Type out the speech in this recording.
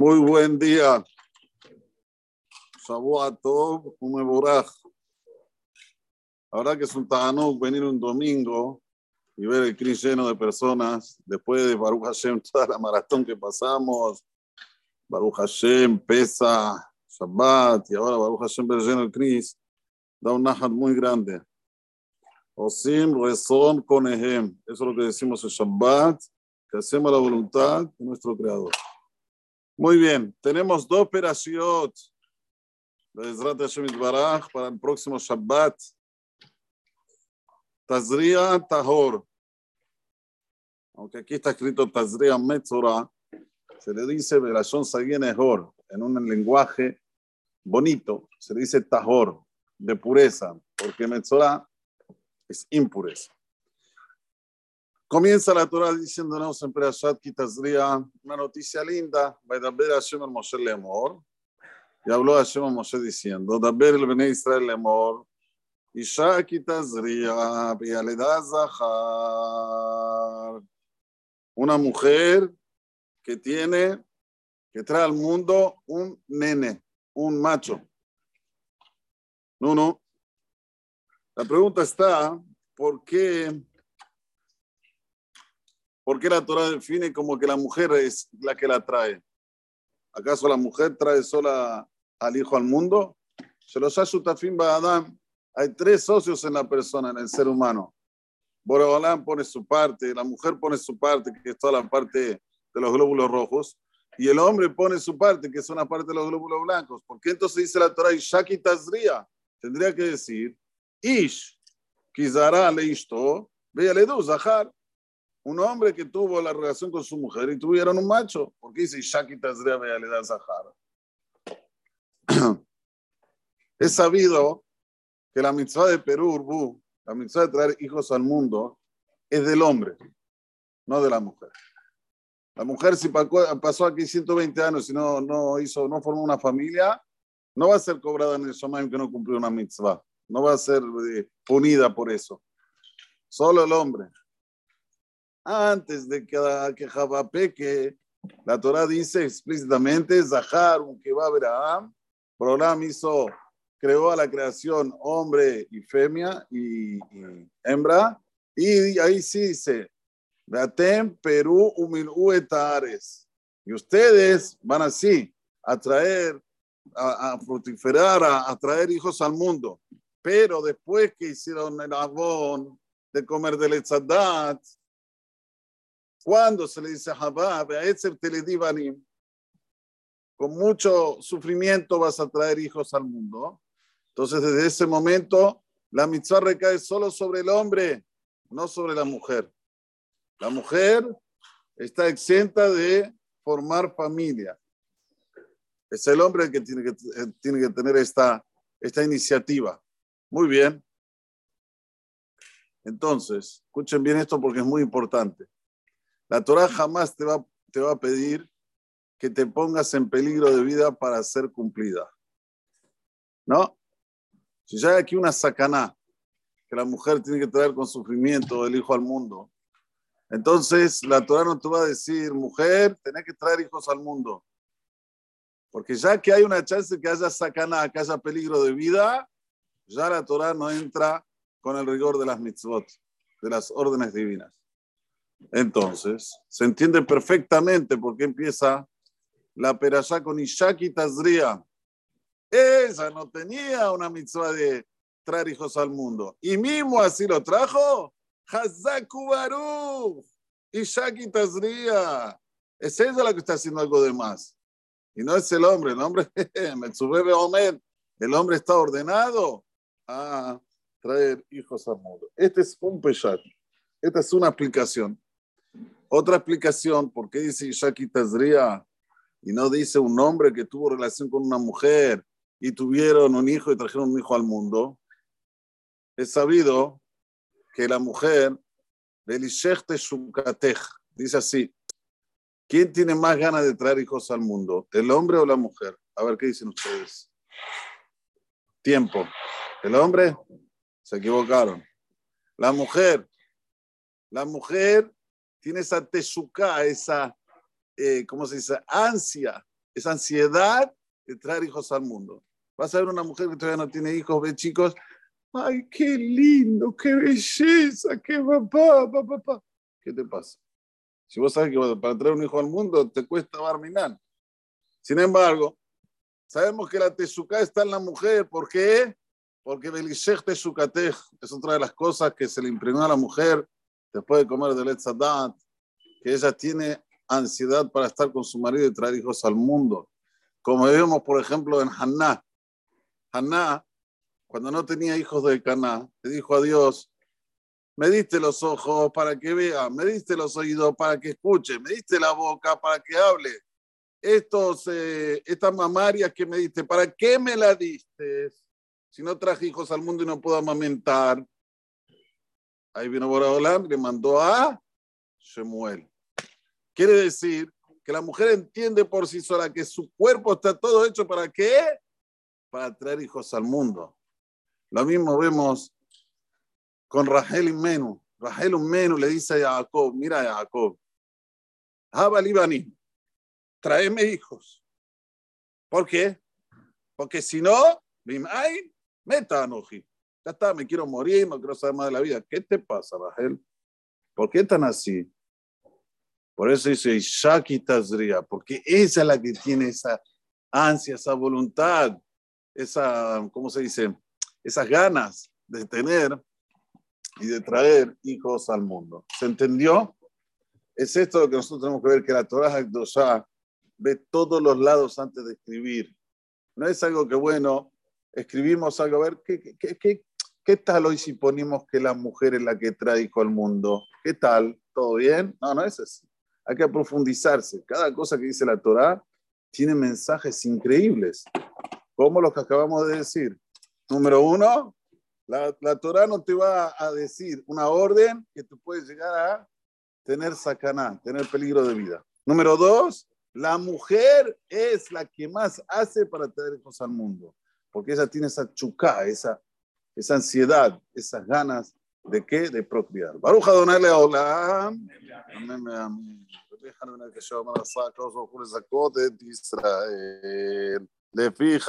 Muy buen día. Shavuot un Mevorach. Ahora que es un Tahanuk venir un domingo y ver el cris lleno de personas, después de Baruch Hashem, toda la maratón que pasamos, Baruch Hashem, Pesa, Shabbat, y ahora Baruch Hashem ver lleno el cris, da un nahat muy grande. Osim Rezon Konehem. Eso es lo que decimos en Shabbat, que hacemos la voluntad de nuestro Creador. Muy bien, tenemos dos operaciones para el próximo Shabbat. Tazria Tahor. Aunque aquí está escrito Tazria Metzora, se le dice Verashon Sagienehor en un lenguaje bonito. Se le dice Tahor, de pureza, porque Metzora es impureza. Comienza la Torah diciéndonos en Perashat Kitazria una noticia linda. Vaidaber Hashem el Moshe Lemor. Y habló Hashem el Moshe diciendo, Daber el Bene Israel Lemor. Isha Kitazria, Bialeda Zahar. Una mujer que tiene, que trae al mundo un nene, un macho. No, no. La pregunta está, ¿por qué? ¿Por qué la Torah define como que la mujer es la que la trae? ¿Acaso la mujer trae sola al hijo al mundo? Se los Adam. Hay tres socios en la persona, en el ser humano. Boreolam pone su parte, la mujer pone su parte, que es toda la parte de los glóbulos rojos, y el hombre pone su parte, que es una parte de los glóbulos blancos. ¿Por qué entonces dice la Torah Ishaki Tazria? Tendría que decir Ish, Kizara le isto, vea le Zahar un hombre que tuvo la relación con su mujer y tuvieron un macho. ¿Por qué dice Shaki Tazria le da Zahar? Es sabido que la mitzvah de Perú, la mitzvah de traer hijos al mundo, es del hombre, no de la mujer. La mujer, si pasó aquí 120 años y no, no, hizo, no formó una familia, no va a ser cobrada en el Shomayim que no cumplió una mitzvah. No va a ser eh, punida por eso. Solo el hombre antes de que, que peque, la Torah dice explícitamente, Zahar, un que va a Abraham, Abraham hizo, creó a la creación hombre y femia y, hembra, y ahí sí dice, Beatem, Perú, Humil Etares. Y ustedes van así a traer, a, a frutiferar, a, traer hijos al mundo. Pero después que hicieron el abón de comer del Etzadat, cuando se le dice Habab, con mucho sufrimiento vas a traer hijos al mundo. Entonces, desde ese momento, la mitzvah recae solo sobre el hombre, no sobre la mujer. La mujer está exenta de formar familia. Es el hombre el que tiene que, eh, tiene que tener esta, esta iniciativa. Muy bien. Entonces, escuchen bien esto porque es muy importante. La Torah jamás te va, te va a pedir que te pongas en peligro de vida para ser cumplida. ¿No? Si ya hay aquí una sacaná que la mujer tiene que traer con sufrimiento el hijo al mundo, entonces la Torah no te va a decir, mujer, tenés que traer hijos al mundo. Porque ya que hay una chance de que haya sacaná, que haya peligro de vida, ya la Torah no entra con el rigor de las mitzvot, de las órdenes divinas. Entonces, se entiende perfectamente por qué empieza la perashá con Ishaki Tazria. Ella no tenía una mitzvah de traer hijos al mundo. Y mismo así lo trajo. Hazaku Baruch. Ishaki Tazria. Es ella la que está haciendo algo de más. Y no es el hombre. El hombre, Omer, el hombre está ordenado a traer hijos al mundo. Este es un peshat. Esta es una aplicación. Otra explicación, ¿por qué dice Ishaki Tazria y no dice un hombre que tuvo relación con una mujer y tuvieron un hijo y trajeron un hijo al mundo? Es sabido que la mujer, dice así, ¿quién tiene más ganas de traer hijos al mundo, el hombre o la mujer? A ver, ¿qué dicen ustedes? Tiempo. ¿El hombre? Se equivocaron. La mujer. La mujer tiene esa tesuká, esa, eh, ¿cómo se dice? Ansia, esa ansiedad de traer hijos al mundo. Vas a ver una mujer que todavía no tiene hijos, ve chicos, ay, qué lindo, qué belleza, qué papá, papá, papá. ¿Qué te pasa? Si vos sabes que para traer un hijo al mundo te cuesta barminar. Sin embargo, sabemos que la tezuka está en la mujer. ¿Por qué? Porque Belishech Tezukatej es otra de las cosas que se le impregnó a la mujer después de comer del Etzadat, que ella tiene ansiedad para estar con su marido y traer hijos al mundo. Como vemos, por ejemplo, en Haná. Haná, cuando no tenía hijos de Caná, le dijo a Dios, me diste los ojos para que vea, me diste los oídos para que escuche, me diste la boca para que hable. Estos, eh, estas mamarias que me diste, ¿para qué me la diste? Si no traje hijos al mundo y no puedo amamentar. Ahí vino Boraholam le mandó a Shemuel. Quiere decir que la mujer entiende por sí sola que su cuerpo está todo hecho para qué? Para traer hijos al mundo. Lo mismo vemos con Rahel y Menú. Rahel y Menú le dice a Jacob, mira a Jacob, Jabal Ibani, tráeme hijos. ¿Por qué? Porque si no, Bimay, meta anoji. Ya está, me quiero morir, no quiero saber más de la vida. ¿Qué te pasa, Rahel? ¿Por qué tan así? Por eso dice Ishaki Tazria, porque esa es la que tiene esa ansia, esa voluntad, esa, ¿cómo se dice? Esas ganas de tener y de traer hijos al mundo. ¿Se entendió? Es esto lo que nosotros tenemos que ver, que la Torah Hakdoshah ve todos los lados antes de escribir. No es algo que, bueno, escribimos algo, a ver, ¿qué, qué, qué, qué tal hoy si ponemos que la mujer es la que trae hijo al mundo? ¿Qué tal? ¿Todo bien? No, no es así. Hay que profundizarse. Cada cosa que dice la Torah tiene mensajes increíbles, como los que acabamos de decir. Número uno, la, la Torah no te va a decir una orden que tú puedes llegar a tener sacaná, tener peligro de vida. Número dos, la mujer es la que más hace para traer hijos al mundo, porque ella tiene esa chucá, esa, esa ansiedad, esas ganas de qué? De procrear. Baruch Adonai Leolam. Amén, amén. Déjame que yo los ojos de Israel. Le fija.